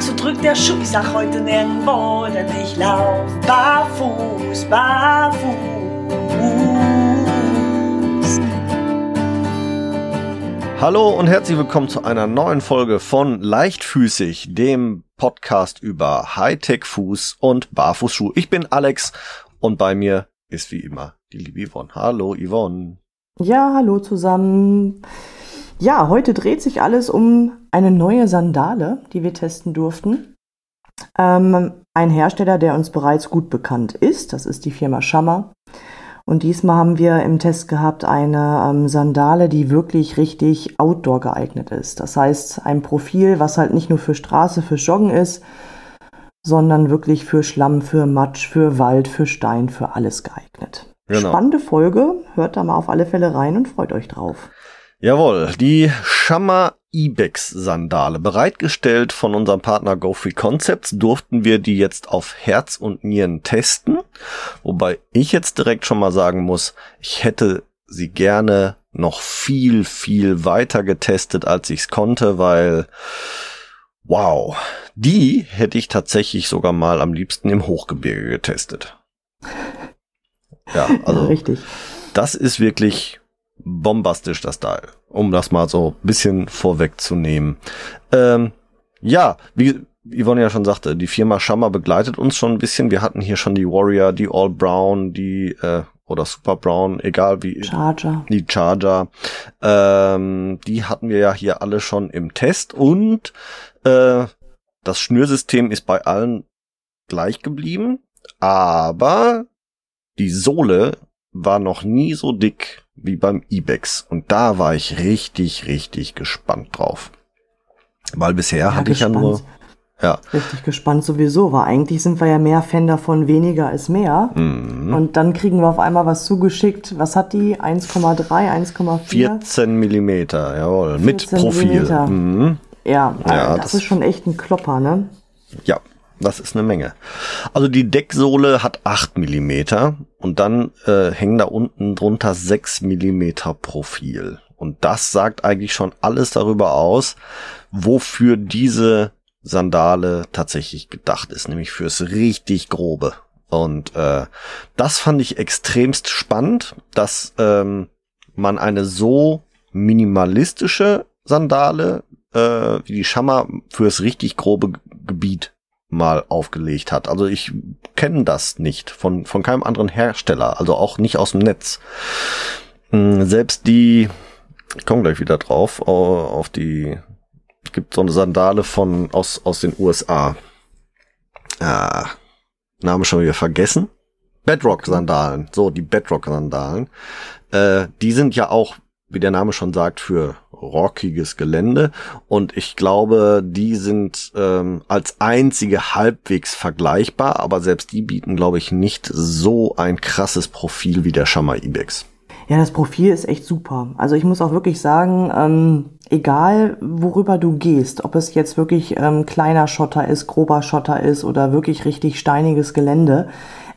so drückt der Schuh. Ich sag heute nirgendwo, denn ich lauf barfuß, barfuß. Hallo und herzlich willkommen zu einer neuen Folge von Leichtfüßig, dem Podcast über Hightech-Fuß und Barfußschuh. Ich bin Alex und bei mir ist wie immer die liebe Yvonne. Hallo Yvonne. Ja, hallo zusammen. Ja, heute dreht sich alles um eine neue Sandale, die wir testen durften. Ähm, ein Hersteller, der uns bereits gut bekannt ist, das ist die Firma Schammer. Und diesmal haben wir im Test gehabt eine ähm, Sandale, die wirklich richtig outdoor geeignet ist. Das heißt, ein Profil, was halt nicht nur für Straße, für Joggen ist, sondern wirklich für Schlamm, für Matsch, für Wald, für Stein, für alles geeignet. Genau. Spannende Folge. Hört da mal auf alle Fälle rein und freut euch drauf. Jawohl, die Shammer Ibex Sandale. Bereitgestellt von unserem Partner GoFree Concepts durften wir die jetzt auf Herz und Nieren testen. Wobei ich jetzt direkt schon mal sagen muss, ich hätte sie gerne noch viel, viel weiter getestet, als ich es konnte, weil wow, die hätte ich tatsächlich sogar mal am liebsten im Hochgebirge getestet. Ja, also richtig. Das ist wirklich bombastisch, das Teil. Um das mal so ein bisschen vorwegzunehmen. Ähm, ja, wie Yvonne ja schon sagte, die Firma Shammer begleitet uns schon ein bisschen. Wir hatten hier schon die Warrior, die All Brown, die äh, oder Super Brown, egal wie. Charger. Die Charger. Ähm, die hatten wir ja hier alle schon im Test und äh, das Schnürsystem ist bei allen gleich geblieben, aber die Sohle war noch nie so dick wie beim Ibex. Und da war ich richtig, richtig gespannt drauf. Weil bisher ja, hatte gespannt. ich ja nur. Ja. Richtig gespannt sowieso, weil eigentlich sind wir ja mehr Fan davon, weniger als mehr. Mhm. Und dann kriegen wir auf einmal was zugeschickt. Was hat die? 1,3, 1,4? 14 Millimeter, jawohl. 14 mit Profil. Mhm. Ja, ja das, das ist schon echt ein Klopper, ne? Ja, das ist eine Menge. Also die Decksohle hat 8 Millimeter und dann äh, hängen da unten drunter 6 Millimeter Profil. Und das sagt eigentlich schon alles darüber aus, wofür diese Sandale tatsächlich gedacht ist, nämlich fürs richtig grobe. Und äh, das fand ich extremst spannend, dass ähm, man eine so minimalistische Sandale äh, wie die Schammer fürs richtig grobe Gebiet mal aufgelegt hat. Also ich kenne das nicht von, von keinem anderen Hersteller, also auch nicht aus dem Netz. Hm, selbst die, ich komme gleich wieder drauf, auf die, gibt so eine Sandale von, aus, aus den USA. Ah, Name schon wieder vergessen. Bedrock-Sandalen, so die Bedrock-Sandalen. Äh, die sind ja auch wie der Name schon sagt, für rockiges Gelände. Und ich glaube, die sind ähm, als einzige halbwegs vergleichbar, aber selbst die bieten, glaube ich, nicht so ein krasses Profil wie der Shamma Ibex. Ja, das Profil ist echt super. Also ich muss auch wirklich sagen, ähm, egal worüber du gehst, ob es jetzt wirklich ähm, kleiner Schotter ist, grober Schotter ist oder wirklich richtig steiniges Gelände,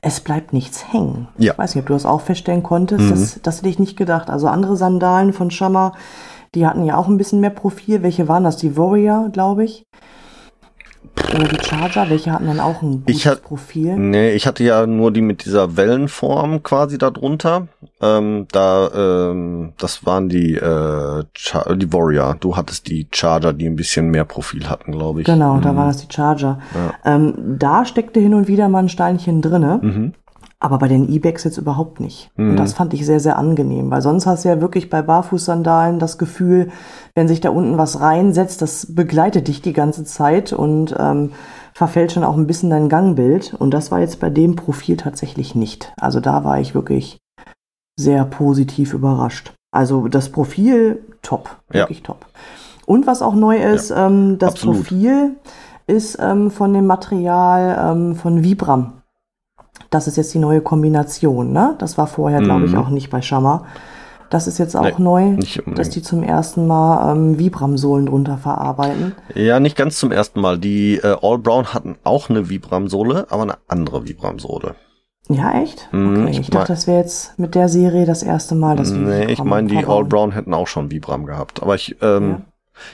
es bleibt nichts hängen. Ja. Ich weiß nicht, ob du das auch feststellen konntest. Mhm. Das, das hätte ich nicht gedacht. Also andere Sandalen von Schammer, die hatten ja auch ein bisschen mehr Profil. Welche waren das? Die Warrior, glaube ich. Die Charger, welche hatten dann auch ein gutes ich hat, Profil? Nee, ich hatte ja nur die mit dieser Wellenform quasi da drunter. Ähm, da, ähm, das waren die, äh, die Warrior. Du hattest die Charger, die ein bisschen mehr Profil hatten, glaube ich. Genau, mhm. da waren das die Charger. Ja. Ähm, da steckte hin und wieder mal ein Steinchen drinne. Mhm. Aber bei den E-Bags jetzt überhaupt nicht. Mhm. Und das fand ich sehr, sehr angenehm, weil sonst hast du ja wirklich bei Barfußsandalen das Gefühl, wenn sich da unten was reinsetzt, das begleitet dich die ganze Zeit und ähm, verfällt schon auch ein bisschen dein Gangbild. Und das war jetzt bei dem Profil tatsächlich nicht. Also da war ich wirklich sehr positiv überrascht. Also das Profil top, wirklich ja. top. Und was auch neu ist, ja, ähm, das absolut. Profil ist ähm, von dem Material ähm, von Vibram. Das ist jetzt die neue Kombination, ne? Das war vorher, glaube ich, mhm. auch nicht bei Shammer. Das ist jetzt auch nee, neu, dass die zum ersten Mal ähm, Vibram-Sohlen drunter verarbeiten. Ja, nicht ganz zum ersten Mal. Die äh, All Brown hatten auch eine Vibram-Sohle, aber eine andere Vibram-Sohle. Ja, echt? Mhm, okay, ich, ich dachte, das wäre jetzt mit der Serie das erste Mal, dass wir Nee, ich meine, die All Brown hätten auch schon Vibram gehabt. Aber ich, ähm,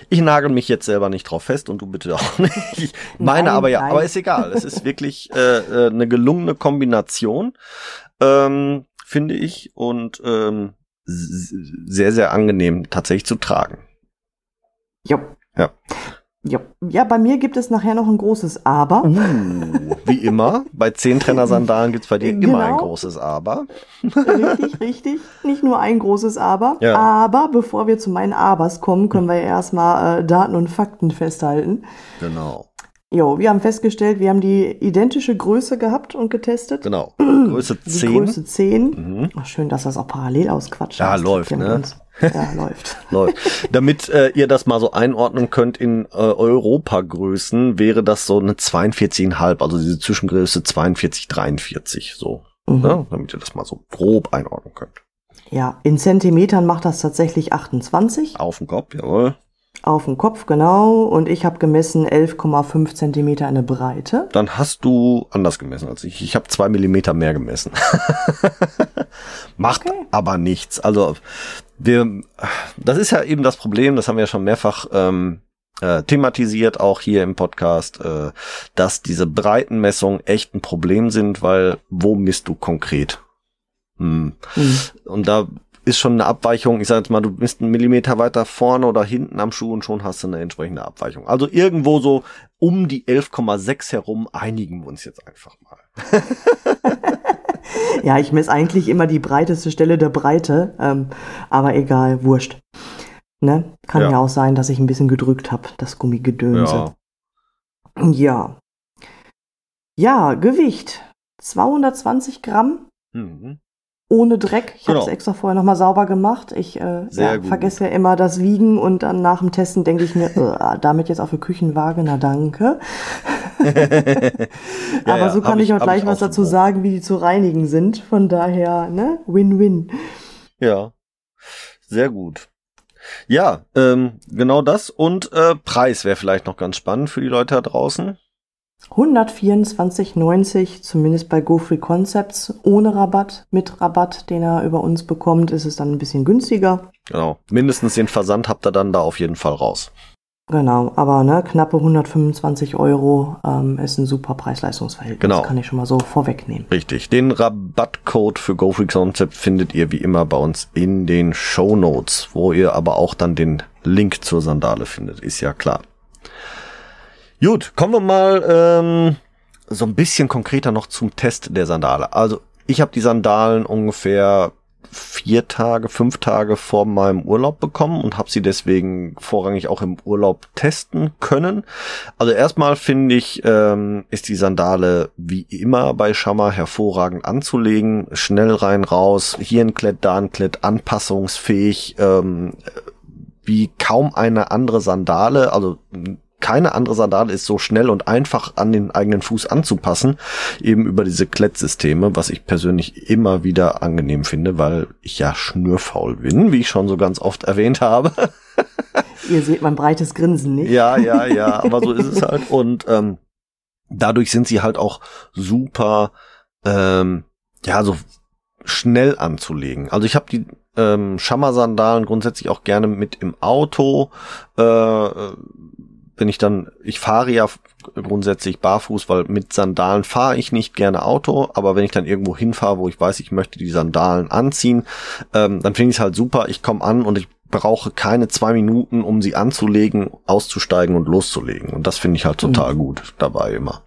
Ich nagel mich jetzt selber nicht drauf fest und du bitte auch nicht. Ich meine Nein, aber ja, nein. aber ist egal. Es ist wirklich äh, äh, eine gelungene Kombination, ähm, finde ich, und ähm, sehr, sehr angenehm tatsächlich zu tragen. Jo. Ja. Jo. Ja, bei mir gibt es nachher noch ein großes Aber. Uh, wie immer, bei Zehntrenner-Sandalen gibt's bei dir immer ein Genau. großes Aber. Richtig, richtig. Nicht nur ein großes Aber. Ja. Aber bevor wir zu meinen Abers kommen, können wir ja erstmal äh, Daten und Fakten festhalten. Genau, Jo, wir haben festgestellt, wir haben die identische Größe gehabt und getestet. genau. Größe Die 10. Größe 10. Mhm. Ach, schön, dass das auch parallel ausquatscht. Ja, läuft, ne? uns. Ja, läuft. Läuft. Damit äh, ihr das mal so einordnen könnt in äh, Europagrößen, wäre das so eine 42,5, also diese Zwischengröße 42, 43, so. Mhm. Ne? Damit ihr das mal so grob einordnen könnt. Ja, in Zentimetern macht das tatsächlich 28. Auf den Kopf, jawohl. Auf dem Kopf, genau. Und ich habe gemessen 11,5 Zentimeter in der Breite. Dann hast du anders gemessen als ich. Ich habe zwei Millimeter mehr gemessen. Macht Okay. aber nichts. Also wir, das ist ja eben das Problem, das haben wir ja schon mehrfach ähm, äh, thematisiert, auch hier im Podcast, äh, dass diese Breitenmessungen echt ein Problem sind, weil wo misst du konkret? Hm. Hm. Und da ist schon eine Abweichung, ich sage jetzt mal, du bist einen Millimeter weiter vorne oder hinten am Schuh und schon hast du eine entsprechende Abweichung. Also irgendwo so um die 11,6 herum einigen wir uns jetzt einfach mal. Ja, ich messe eigentlich immer die breiteste Stelle der Breite. Ähm, aber egal, wurscht. Ne? Kann Ja. ja. auch sein, dass ich ein bisschen gedrückt habe, das Gummigedönse. Ja. Ja, Gewicht. 220 Gramm Mhm. Ohne Dreck. Ich habe es Genau. extra vorher nochmal sauber gemacht. Ich äh, ja, vergesse ja immer das Wiegen und dann nach dem Testen denke ich mir, äh, damit jetzt auf der Küchenwaage, na danke. Ja, Aber ja, so kann hab ich, auch gleich was so dazu sagen, wie die zu reinigen sind. Von daher, ne, Win-Win. Ja, sehr gut. Ja, ähm, genau das. Und äh, Preis wäre vielleicht noch ganz spannend für die Leute da draußen. 124,90, zumindest bei GoFree Concepts, ohne Rabatt. Mit Rabatt, den er über uns bekommt, ist es dann ein bisschen günstiger. Genau. Mindestens den Versand habt ihr dann da auf jeden Fall raus. Genau, aber ne, knappe 125 Euro ähm, ist ein super Preis-Leistungs-Verhältnis. Genau. Kann ich schon mal so vorwegnehmen. Richtig. Den Rabattcode für GoFreak Concept findet ihr wie immer bei uns in den Show Notes, wo ihr aber auch dann den Link zur Sandale findet, ist ja klar. Gut, kommen wir mal ähm, so ein bisschen konkreter noch zum Test der Sandale. Also ich habe die Sandalen ungefähr vier Tage, fünf Tage vor meinem Urlaub bekommen und habe sie deswegen vorrangig auch im Urlaub testen können. Also erstmal finde ich, ähm, ist die Sandale wie immer bei Schammer hervorragend anzulegen. Schnell rein, raus, hier ein Klett, da ein Klett, anpassungsfähig, ähm, wie kaum eine andere Sandale. Also keine andere Sandale ist so schnell und einfach an den eigenen Fuß anzupassen, eben über diese Klettsysteme, was ich persönlich immer wieder angenehm finde, weil ich ja schnürfaul bin, wie ich schon so ganz oft erwähnt habe. Ihr seht mein breites Grinsen nicht. Ja, ja, ja, aber so ist es halt. Und ähm, dadurch sind sie halt auch super, ähm, ja, so schnell anzulegen. Also ich habe die ähm, Schammer-Sandalen grundsätzlich auch gerne mit im Auto. Äh, äh, wenn ich dann, ich fahre ja grundsätzlich barfuß, weil mit Sandalen fahre ich nicht gerne Auto, aber wenn ich dann irgendwo hinfahre, wo ich weiß, ich möchte die Sandalen anziehen, ähm, dann finde ich es halt super. Ich komme an und ich brauche keine zwei Minuten, um sie anzulegen, auszusteigen und loszulegen. Und das finde ich halt total gut dabei immer.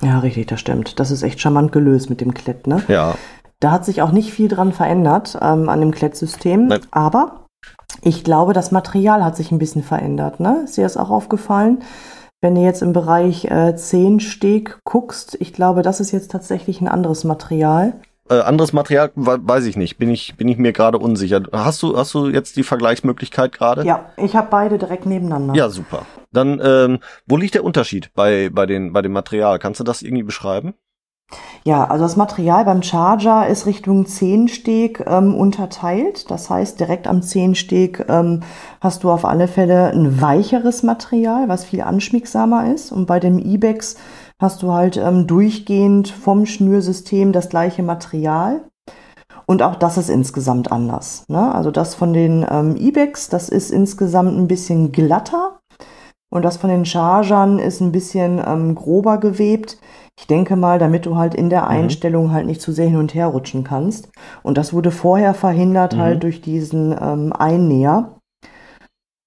Ja, richtig, das stimmt. Das ist echt charmant gelöst mit dem Klett, ne? Ja, Da hat sich auch nicht viel dran verändert ähm, an dem Klettsystem. Nein. Aber ich glaube, das Material hat sich ein bisschen verändert. Ne? Ist dir das auch aufgefallen? Wenn du jetzt im Bereich äh, Zehensteg guckst, ich glaube, das ist jetzt tatsächlich ein anderes Material. äh, anderes Material we- weiß ich nicht, bin ich bin ich mir gerade unsicher. Hast du hast du jetzt die Vergleichsmöglichkeit gerade? Ja, ich habe beide direkt nebeneinander. Ja, super. Dann ähm, wo liegt der Unterschied bei bei den bei dem Material? Kannst du das irgendwie beschreiben? Ja, also das Material beim Charger ist Richtung Zehensteg ähm, unterteilt. Das heißt, direkt am Zehensteg ähm, hast du auf alle Fälle ein weicheres Material, was viel anschmiegsamer ist. Und bei dem Ibex hast du halt ähm, durchgehend vom Schnürsystem das gleiche Material. Und auch das ist insgesamt anders. Ne? Also das von den ähm, E-Backs, das ist insgesamt ein bisschen glatter. Und das von den Chargern ist ein bisschen ähm, grober gewebt. Ich denke mal, damit du halt in der mhm. Einstellung halt nicht zu sehr hin und her rutschen kannst. Und das wurde vorher verhindert halt mhm. halt durch diesen ähm, Einnäher.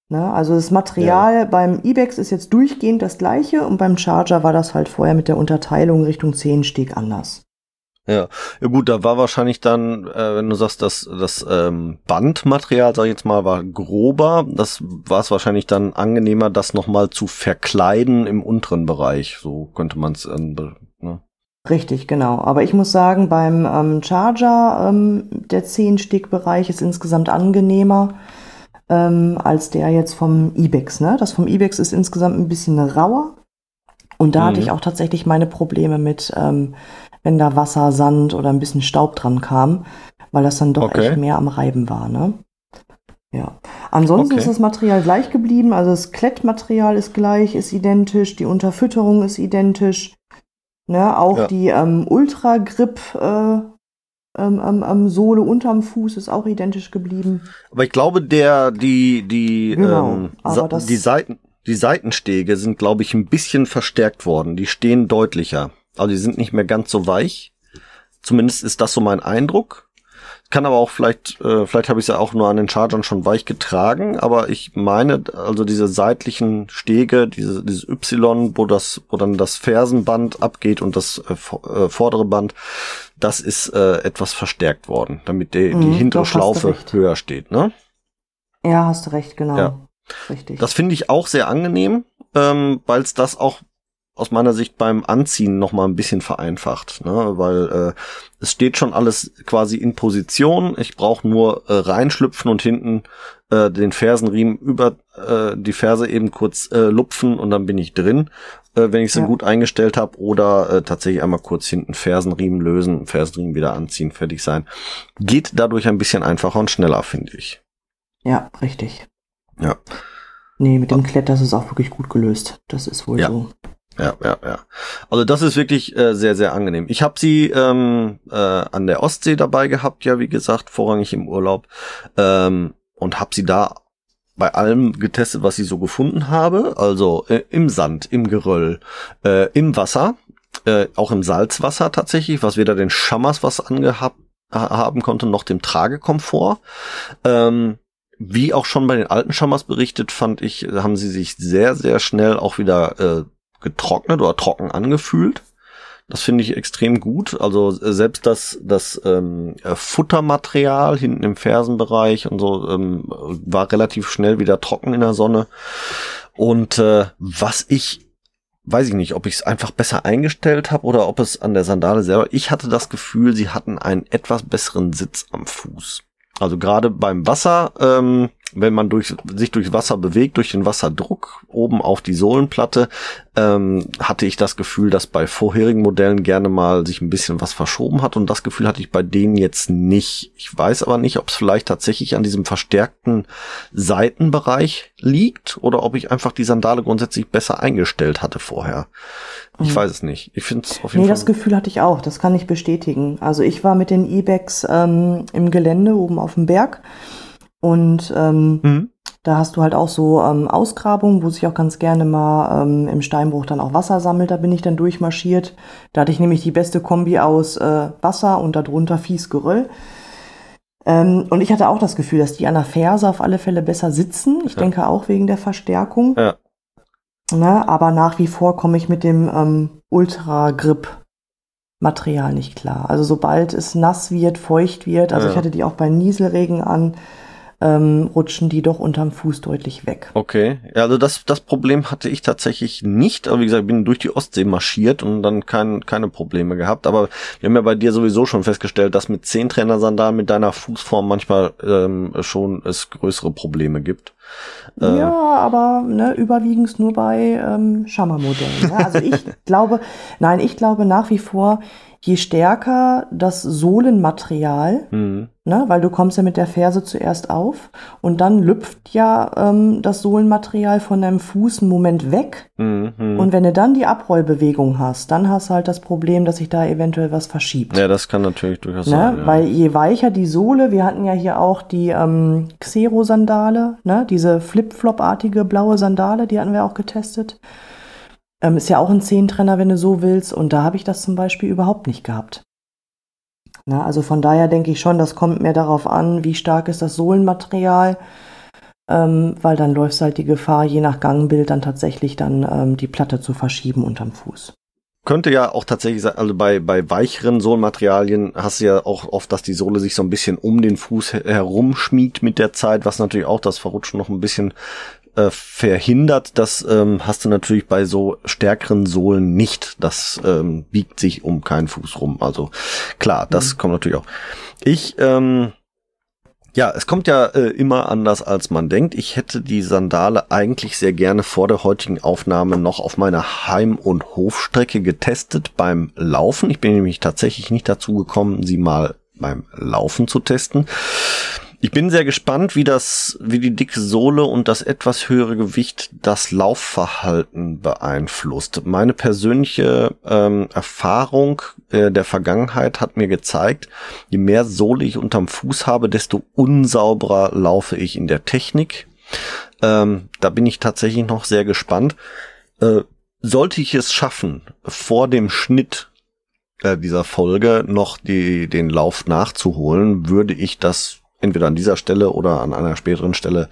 Ne? Also das Material ja. beim Ibex ist jetzt durchgehend das gleiche und beim Charger war das halt vorher mit der Unterteilung Richtung Zehensteg anders. Ja. ja gut, da war wahrscheinlich dann, äh, wenn du sagst, dass das ähm, Bandmaterial, sag ich jetzt mal, war grober, das war es wahrscheinlich dann angenehmer, das nochmal zu verkleiden im unteren Bereich. So könnte man es äh, ne? Richtig, genau. Aber ich muss sagen, beim ähm, Charger ähm, der 10-Stick-Bereich ist insgesamt angenehmer ähm, als der jetzt vom Ibex. Ne? Das vom Ibex ist insgesamt ein bisschen rauer. Und da mhm. hatte ich auch tatsächlich meine Probleme mit, ähm, wenn da Wasser, Sand oder ein bisschen Staub dran kam, weil das dann doch okay. echt mehr am Reiben war. Ne? Ja. Ansonsten okay. ist das Material gleich geblieben. Also das Klettmaterial ist gleich, ist identisch, die Unterfütterung ist identisch. Ne, auch ja. die ähm, Ultra Grip äh, ähm, am, am Sohle unterm Fuß ist auch identisch geblieben. Aber ich glaube, der, die, die, genau, ähm, aber das die Seiten, die Seitenstege sind, glaube ich, ein bisschen verstärkt worden. Die stehen deutlicher. Also die sind nicht mehr ganz so weich. Zumindest ist das so mein Eindruck. Kann aber auch vielleicht, äh, vielleicht habe ich es ja auch nur an den Chargern schon weich getragen, aber ich meine, also diese seitlichen Stege, diese, dieses Y, wo das, wo dann das Fersenband abgeht und das äh, äh, vordere Band, das ist äh, etwas verstärkt worden, damit die, mhm, die hintere Schlaufe höher steht, ne? Ja, hast du recht, genau. Ja. Richtig. Das finde ich auch sehr angenehm, ähm, weil es das auch aus meiner Sicht beim Anziehen noch mal ein bisschen vereinfacht, ne? weil äh, es steht schon alles quasi in Position. Ich brauche nur äh, reinschlüpfen und hinten äh, den Fersenriemen über äh, die Ferse eben kurz äh, lupfen und dann bin ich drin, äh, wenn ich sie ja. gut eingestellt habe oder äh, tatsächlich einmal kurz hinten Fersenriemen lösen, Fersenriemen wieder anziehen, fertig sein. Geht dadurch ein bisschen einfacher und schneller, finde ich. Ja, richtig. Ja. Nee, mit dem Klett, das ist auch wirklich gut gelöst. Das ist wohl ja. so. Ja, ja, ja. Also das ist wirklich äh, sehr, sehr angenehm. Ich habe sie ähm, äh, an der Ostsee dabei gehabt, ja, wie gesagt, vorrangig im Urlaub. Ähm, und habe sie da bei allem getestet, was ich so gefunden habe. Also äh, im Sand, im Geröll, äh, im Wasser, äh, auch im Salzwasser tatsächlich, was weder den Schammers was angehabt haben konnte, noch dem Tragekomfort. Ähm, wie auch schon bei den alten Schammers berichtet, fand ich, haben sie sich sehr, sehr schnell auch wieder äh, getrocknet oder trocken angefühlt. Das finde ich extrem gut. Also äh, selbst das, das ähm, äh, Futtermaterial hinten im Fersenbereich und so ähm, war relativ schnell wieder trocken in der Sonne. Und äh, was ich, weiß ich nicht, ob ich es einfach besser eingestellt habe oder ob es an der Sandale selber. Ich hatte das Gefühl, sie hatten einen etwas besseren Sitz am Fuß. Also gerade beim Wasser, ähm, wenn man durch, sich durch Wasser bewegt, durch den Wasserdruck oben auf die Sohlenplatte, ähm, hatte ich das Gefühl, dass bei vorherigen Modellen gerne mal sich ein bisschen was verschoben hat und das Gefühl hatte ich bei denen jetzt nicht. Ich weiß aber nicht, ob es vielleicht tatsächlich an diesem verstärkten Seitenbereich liegt oder ob ich einfach die Sandale grundsätzlich besser eingestellt hatte vorher. Ich mhm. weiß es nicht. Ich finde es auf jeden nee, Fall. das Gefühl hatte ich auch. Das kann ich bestätigen. Also ich war mit den E-Backs ähm, im Gelände oben auf dem Berg und ähm, mhm. da hast du halt auch so ähm, Ausgrabungen, wo sich auch ganz gerne mal ähm, im Steinbruch dann auch Wasser sammelt. Da bin ich dann durchmarschiert. Da hatte ich nämlich die beste Kombi aus äh, Wasser und darunter fies Geröll. Ähm, und ich hatte auch das Gefühl, dass die an der Ferse auf alle Fälle besser sitzen. Ich ja. denke auch wegen der Verstärkung. Ja. Ne, aber nach wie vor komme ich mit dem ähm, Ultra Grip Material nicht klar. Also sobald es nass wird, feucht wird, also ja. ich hatte die auch bei Nieselregen an, ähm, rutschen die doch unterm Fuß deutlich weg. Okay, also das, das Problem hatte ich tatsächlich nicht. Aber wie gesagt, bin durch die Ostsee marschiert und dann kein, keine Probleme gehabt. Aber wir haben ja bei dir sowieso schon festgestellt, dass mit Zehntrainer-Sandalen mit deiner Fußform manchmal ähm, schon es größere Probleme gibt. Äh, ja, aber ne, überwiegend nur bei ähm, Schammer-Modellen. Ne? Also ich glaube, nein, ich glaube nach wie vor, je stärker das Sohlenmaterial, mhm. ne, weil du kommst ja mit der Ferse zuerst auf und dann lüpft ja ähm, das Sohlenmaterial von deinem Fuß einen Moment weg. Mhm. Und wenn du dann die Abrollbewegung hast, dann hast du halt das Problem, dass sich da eventuell was verschiebt. Ja, das kann natürlich durchaus ne? sein. Ja. Weil je weicher die Sohle, wir hatten ja hier auch die ähm, Xero-Sandale, ne, diese Flip-Flop-artige blaue Sandale, die hatten wir auch getestet. Ähm, ist ja auch ein Zehntrenner, wenn du so willst. Und da habe ich das zum Beispiel überhaupt nicht gehabt. Na, also von daher denke ich schon, das kommt mehr darauf an, wie stark ist das Sohlenmaterial, ähm, weil dann läuft halt die Gefahr, je nach Gangbild dann tatsächlich dann ähm, die Platte zu verschieben unterm Fuß. Könnte ja auch tatsächlich sein, also bei, bei weicheren Sohlenmaterialien hast du ja auch oft, dass die Sohle sich so ein bisschen um den Fuß herumschmiegt mit der Zeit, was natürlich auch das Verrutschen noch ein bisschen äh, verhindert. Das ähm, hast du natürlich bei so stärkeren Sohlen nicht. Das ähm, biegt sich um keinen Fuß rum. Also klar, das mhm. kommt natürlich auch. Ich, ähm, ja, es kommt ja äh, immer anders, als man denkt. Ich hätte die Sandale eigentlich sehr gerne vor der heutigen Aufnahme noch auf meiner Heim- und Hofstrecke getestet beim Laufen. Ich bin nämlich tatsächlich nicht dazu gekommen, sie mal beim Laufen zu testen. Ich bin sehr gespannt, wie das, wie die dicke Sohle und das etwas höhere Gewicht das Laufverhalten beeinflusst. Meine persönliche ähm, Erfahrung äh, der Vergangenheit hat mir gezeigt, je mehr Sohle ich unterm Fuß habe, desto unsauberer laufe ich in der Technik. Ähm, da bin ich tatsächlich noch sehr gespannt. Äh, sollte ich es schaffen, vor dem Schnitt äh, dieser Folge noch die, den Lauf nachzuholen, würde ich das entweder an dieser Stelle oder an einer späteren Stelle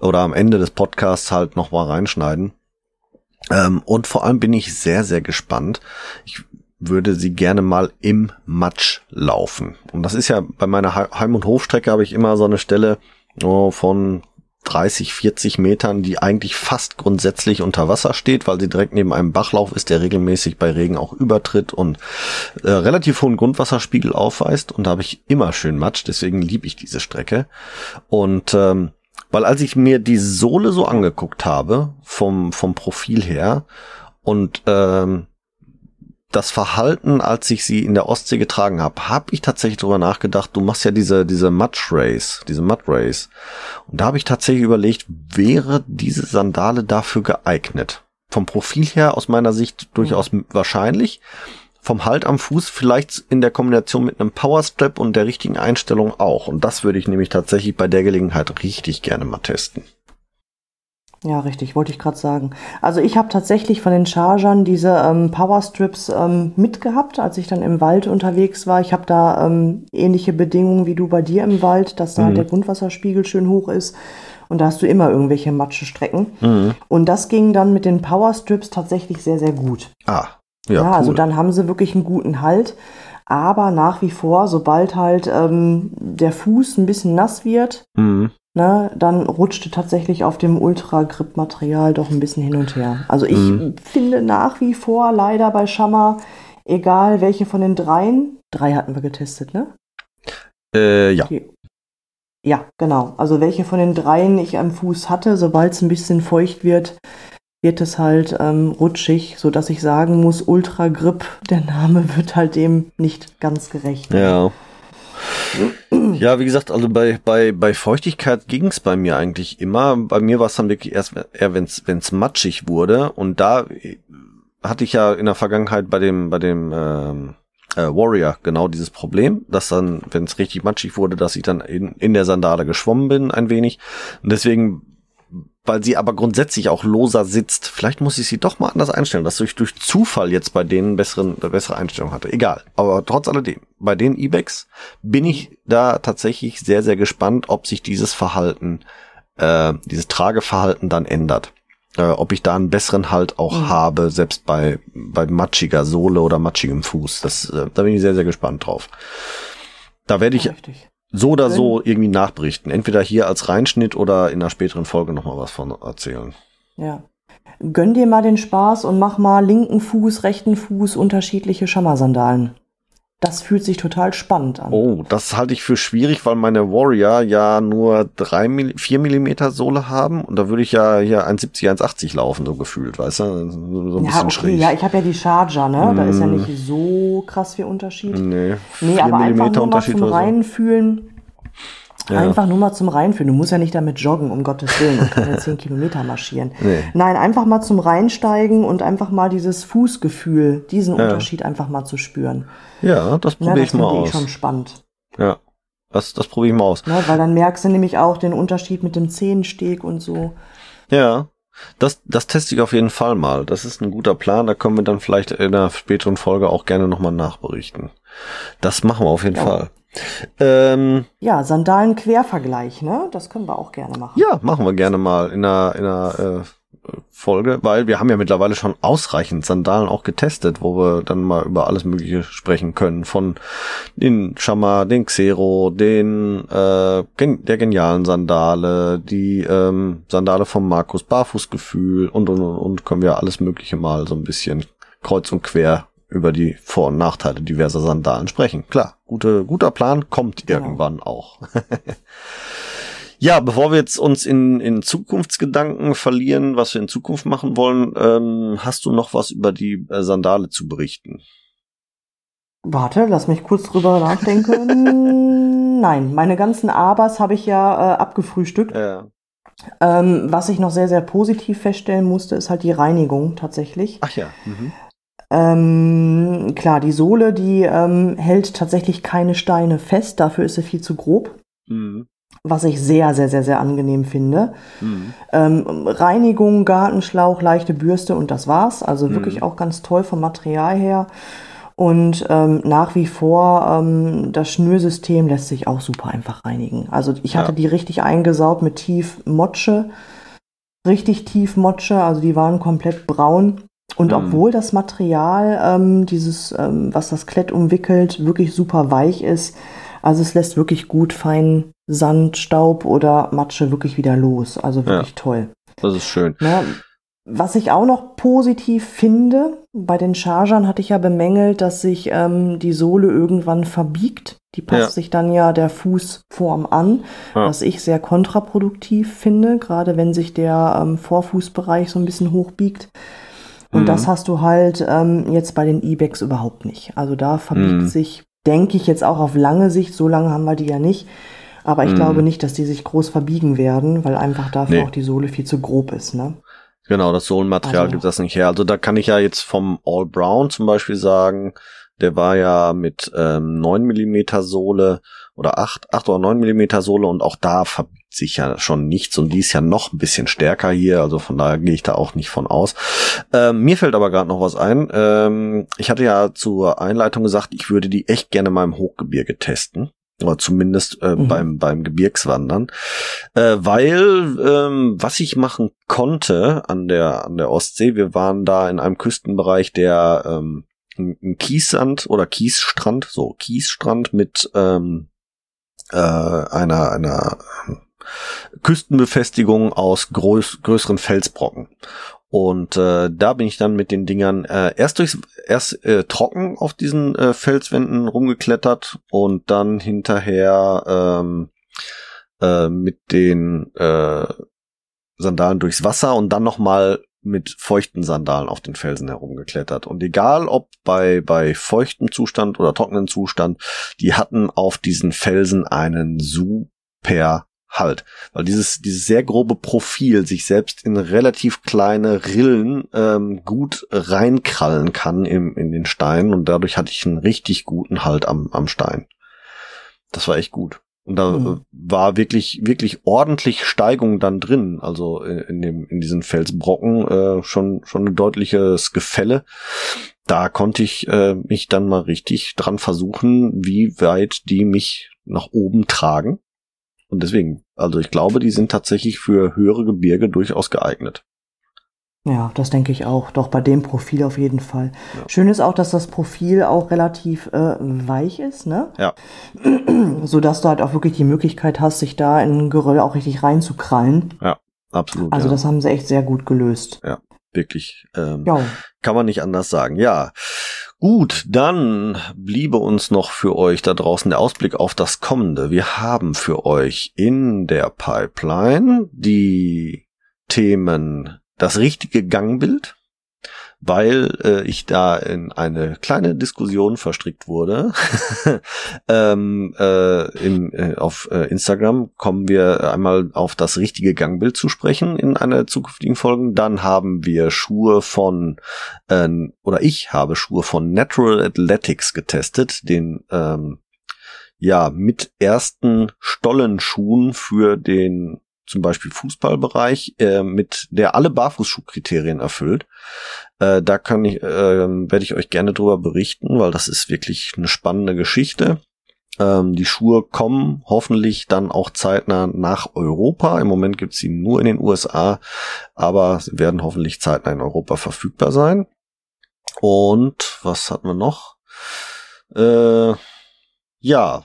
oder am Ende des Podcasts halt noch mal reinschneiden. Ähm, und vor allem bin ich sehr, sehr gespannt. Ich würde sie gerne mal im Matsch laufen. Und das ist ja bei meiner Heim- und Hofstrecke habe ich immer so eine Stelle oh, von 30, 40 Metern, die eigentlich fast grundsätzlich unter Wasser steht, weil sie direkt neben einem Bachlauf ist, der regelmäßig bei Regen auch übertritt und äh, relativ hohen Grundwasserspiegel aufweist. Und da habe ich immer schön Matsch, deswegen liebe ich diese Strecke. Und ähm, weil als ich mir die Sohle so angeguckt habe, vom, vom Profil her, und ähm, das Verhalten, als ich sie in der Ostsee getragen habe, habe ich tatsächlich darüber nachgedacht, du machst ja diese, diese Mud Race, diese Mud Race. Und da habe ich tatsächlich überlegt, wäre diese Sandale dafür geeignet? Vom Profil her aus meiner Sicht durchaus mhm. wahrscheinlich. Vom Halt am Fuß vielleicht in der Kombination mit einem Powerstrap und der richtigen Einstellung auch. Und das würde ich nämlich tatsächlich bei der Gelegenheit richtig gerne mal testen. Ja, richtig, wollte ich gerade sagen. Also ich habe tatsächlich von den Chargern diese ähm, Powerstrips ähm, mitgehabt, als ich dann im Wald unterwegs war. Ich habe da ähm, ähnliche Bedingungen wie du bei dir im Wald, dass da halt mhm. der Grundwasserspiegel schön hoch ist. Und da hast du immer irgendwelche Matschestrecken. Mhm. Und das ging dann mit den Powerstrips tatsächlich sehr, sehr gut. Ah, ja. ja also cool. Also dann haben sie wirklich einen guten Halt. Aber nach wie vor, sobald halt ähm, der Fuß ein bisschen nass wird, mhm ne, dann rutschte tatsächlich auf dem Ultra-Grip-Material doch ein bisschen hin und her. Also ich mhm. finde nach wie vor leider bei Schammer, egal welche von den dreien, drei hatten wir getestet, ne? Äh, ja. Die, ja, genau. Also welche von den dreien ich am Fuß hatte, sobald es ein bisschen feucht wird, wird es halt ähm, rutschig, sodass ich sagen muss, Ultra Grip, der Name wird halt dem nicht ganz gerecht. Ja. Ja, wie gesagt, also bei, bei, bei Feuchtigkeit ging es bei mir eigentlich immer. Bei mir war es dann wirklich erst eher, wenn es matschig wurde. Und da hatte ich ja in der Vergangenheit bei dem, bei dem ähm, äh, Warrior genau dieses Problem, dass dann, wenn es richtig matschig wurde, dass ich dann in, in der Sandale geschwommen bin ein wenig. Und deswegen weil sie aber grundsätzlich auch loser sitzt. Vielleicht muss ich sie doch mal anders einstellen, dass ich durch Zufall jetzt bei denen besseren, bessere Einstellung hatte. Egal. Aber trotz alledem, bei den E-Backs bin ich da tatsächlich sehr, sehr gespannt, ob sich dieses Verhalten, äh, dieses Trageverhalten dann ändert. Äh, ob ich da einen besseren Halt auch mhm. habe, selbst bei, bei matschiger Sohle oder matschigem Fuß. Das, äh, da bin ich sehr, sehr gespannt drauf. Da werde ich, Richtig so oder so irgendwie nachberichten. Entweder hier als Reinschnitt oder in einer späteren Folge nochmal was von erzählen. Ja. Gönn dir mal den Spaß und mach mal linken Fuß, rechten Fuß unterschiedliche Schammersandalen. Das fühlt sich total spannend an. Oh, das halte ich für schwierig, weil meine Warrior ja nur drei, vier Millimeter Sohle haben und da würde ich ja hier 1,70, 1,80 laufen, so gefühlt, weißt du? So ein ja, bisschen okay. schräg. Ja, ich habe ja die Charger, ne? Da ist ja Mm. nicht so krass viel Unterschied. nee, Nee, aber einfach nur mal Unterschied zum oder so. Ja. Einfach nur mal zum Reinfühlen. Du musst ja nicht damit joggen, um Gottes Willen, und keine 10 Kilometer marschieren. Nee. Nein, einfach mal zum Reinsteigen und einfach mal dieses Fußgefühl, diesen Ja. Unterschied einfach mal zu spüren. Ja, das Ja, probiere das ich mal finde aus. ich schon spannend. Ja, das, das probiere ich mal aus. Ne? Weil dann merkst du nämlich auch den Unterschied mit dem Zehensteg und so. Ja, das, das teste ich auf jeden Fall mal. Das ist ein guter Plan. Da können wir dann vielleicht in einer späteren Folge auch gerne nochmal nachberichten. Das machen wir auf jeden Ja. Fall. Ähm, Ja, Sandalen-Quervergleich, ne? Das können wir auch gerne machen. ja, machen wir gerne mal in einer, in einer äh, Folge, weil wir haben ja mittlerweile schon ausreichend Sandalen auch getestet, wo wir dann mal über alles Mögliche sprechen können. Von den Shama, den Xero, den äh, gen der genialen Sandale, die ähm, Sandale vom Markus Barfußgefühl und und und und können wir alles Mögliche mal so ein bisschen kreuz und quer über die Vor- und Nachteile diverser Sandalen sprechen. Klar, gute, guter Plan kommt Genau. irgendwann auch. Ja, bevor wir jetzt uns in, in Zukunftsgedanken verlieren, was wir in Zukunft machen wollen, ähm, hast du noch was über die äh, Sandale zu berichten? Warte, lass mich kurz drüber nachdenken. Nein, meine ganzen Abers habe ich ja äh, abgefrühstückt. Ja. Ähm, was ich noch sehr, sehr positiv feststellen musste, ist halt die Reinigung tatsächlich. Ach ja. Mhm. Ähm, klar, die Sohle, die ähm, hält tatsächlich keine Steine fest, dafür ist sie viel zu grob, Mhm. was ich sehr, sehr, sehr, sehr angenehm finde. Mhm. Ähm, Reinigung, Gartenschlauch, leichte Bürste und das war's. Also wirklich Mhm. auch ganz toll vom Material her. Und ähm, nach wie vor, ähm, das Schnürsystem lässt sich auch super einfach reinigen. Also ich hatte Ja. die richtig eingesaugt mit tief Motsche, richtig tief Motsche, also die waren komplett braun. Und Mhm. obwohl das Material, ähm, dieses, ähm, was das Klett umwickelt, wirklich super weich ist, also es lässt wirklich gut feinen Sand, Staub oder Matsche wirklich wieder los. Also wirklich toll. Das ist schön. Ne? Was ich auch noch positiv finde, bei den Chargern hatte ich ja bemängelt, dass sich ähm, die Sohle irgendwann verbiegt. Die passt Ja. sich dann ja der Fußform an, Ja. was ich sehr kontraproduktiv finde, gerade wenn sich der ähm, Vorfußbereich so ein bisschen hochbiegt. Und Mhm. das hast du halt ähm, jetzt bei den E-Bags überhaupt nicht. Also da verbiegt Mhm. sich, denke ich jetzt auch auf lange Sicht, so lange haben wir die ja nicht. Aber ich Mhm. glaube nicht, dass die sich groß verbiegen werden, weil einfach dafür Nee. auch die Sohle viel zu grob ist. Ne? Genau, das Sohlenmaterial Also- gibt das nicht her. Also da kann ich ja jetzt vom All Brown zum Beispiel sagen, der war ja mit ähm, 9 Millimeter Sohle oder 8, 8 oder 9 Millimeter Sohle und auch da verbiegt sich ja schon nichts und die ist ja noch ein bisschen stärker hier, also von daher gehe ich da auch nicht von aus. Ähm, mir fällt aber gerade noch was ein. Ähm, ich hatte ja zur Einleitung gesagt, ich würde die echt gerne mal im Hochgebirge testen. Oder zumindest äh, Mhm. beim, beim Gebirgswandern. Äh, weil, ähm, was ich machen konnte an der, an der Ostsee, wir waren da in einem Küstenbereich, der ähm, ein ein Kiessand oder Kiesstrand, so Kiesstrand mit ähm, äh, einer, einer ähm, Küstenbefestigung aus groß, größeren Felsbrocken. Und äh, da bin ich dann mit den Dingern äh, erst durchs erst äh, trocken auf diesen äh, Felswänden rumgeklettert und dann hinterher ähm, äh, mit den äh, Sandalen durchs Wasser und dann nochmal mit feuchten Sandalen auf den Felsen herumgeklettert. Und egal ob bei, bei feuchtem Zustand oder trockenen Zustand, die hatten auf diesen Felsen einen super Halt. Weil dieses, dieses sehr grobe Profil sich selbst in relativ kleine Rillen ähm, gut reinkrallen kann im, in den Stein und dadurch hatte ich einen richtig guten Halt am, am Stein. Das war echt gut. Und da Mhm. war wirklich, wirklich ordentlich Steigung dann drin. Also in, in dem, in diesen Felsbrocken äh, schon, schon ein deutliches Gefälle. Da konnte ich äh, mich dann mal richtig dran versuchen, wie weit die mich nach oben tragen. Und deswegen, also ich glaube, die sind tatsächlich für höhere Gebirge durchaus geeignet. Ja, das denke ich auch. Doch bei dem Profil auf jeden Fall. Ja. Schön ist auch, dass das Profil auch relativ äh, weich ist, ne? Ja. So dass du halt auch wirklich die Möglichkeit hast, sich da in ein Geröll auch richtig reinzukrallen. Absolut. Also ja. das haben sie echt sehr gut gelöst. wirklich. Ähm, Ja. Kann man nicht anders sagen. Ja. Gut, dann bliebe uns noch für euch da draußen der Ausblick auf das Kommende. Wir haben für euch in der Pipeline die Themen das richtige Gangbild, weil äh, ich da in eine kleine Diskussion verstrickt wurde. ähm, äh, im, äh, auf äh, Instagram kommen wir einmal auf das richtige Gangbild zu sprechen in einer zukünftigen Folge. Dann haben wir Schuhe von, äh, oder ich habe Schuhe von Natural Athletics getestet, den ähm, ja mit ersten Stollenschuhen für den zum Beispiel Fußballbereich, äh, mit der alle Barfußschuhkriterien erfüllt. Äh, da kann ich, äh, werde ich euch gerne drüber berichten, weil das ist wirklich eine spannende Geschichte. Ähm, die Schuhe kommen hoffentlich dann auch zeitnah nach Europa. Im Moment gibt es sie nur in den USA, aber sie werden hoffentlich zeitnah in Europa verfügbar sein. Und was hatten wir noch? Äh, ja,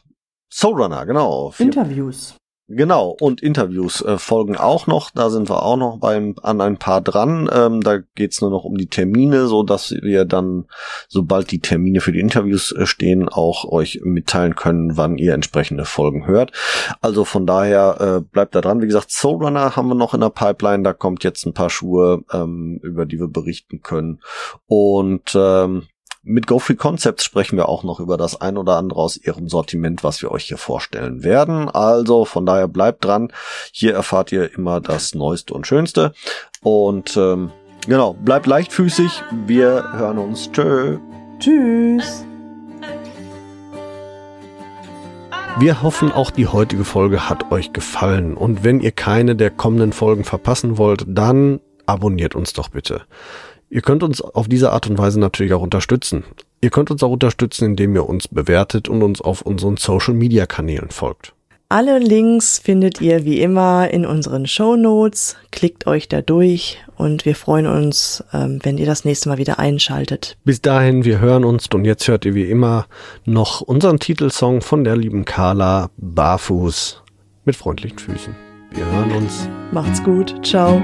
Soulrunner, genau. Interviews. Genau, und Interviews äh, folgen auch noch. Da sind wir auch noch beim, an ein paar dran. Ähm, da geht's nur noch um die Termine, so dass wir dann, sobald die Termine für die Interviews äh, stehen, auch euch mitteilen können, wann ihr entsprechende Folgen hört. Also von daher äh, bleibt da dran. Wie gesagt, Soulrunner haben wir noch in der Pipeline. Da kommt jetzt ein paar Schuhe, ähm, über die wir berichten können. Und ähm, mit GoFree Concepts sprechen wir auch noch über das ein oder andere aus ihrem Sortiment, was wir euch hier vorstellen werden. Also von daher bleibt dran. Hier erfahrt ihr immer das Neueste und Schönste. Und ähm, genau, bleibt leichtfüßig. Wir hören uns. Tschö. Tschüss. Wir hoffen, auch die heutige Folge hat euch gefallen. Und wenn ihr keine der kommenden Folgen verpassen wollt, dann abonniert uns doch bitte. Ihr könnt uns auf diese Art und Weise natürlich auch unterstützen. Ihr könnt uns auch unterstützen, indem ihr uns bewertet und uns auf unseren Social Media Kanälen folgt. Alle Links findet ihr wie immer in unseren Show Notes. Klickt euch da durch und wir freuen uns, ähm, wenn ihr das nächste Mal wieder einschaltet. Bis dahin, wir hören uns und jetzt hört ihr wie immer noch unseren Titelsong von der lieben Carla Barfuß mit freundlichen Füßen. Wir hören uns. Macht's gut. Ciao.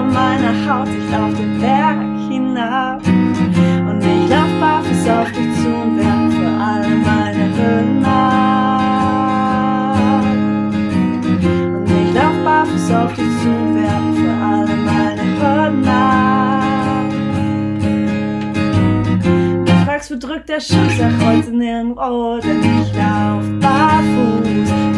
Pore meiner Haut, ich lauf den Berg hinab. Und ich lauf barfuß auf dich zu und werfe alle meine Hüllen ab. Und ich lauf barfuß auf dich zu und werfe alle meine Hürden ab. Du fragst, Tagsfuß drückt der Schuh, sag heute nirgendwo, denn ich lauf barfuß.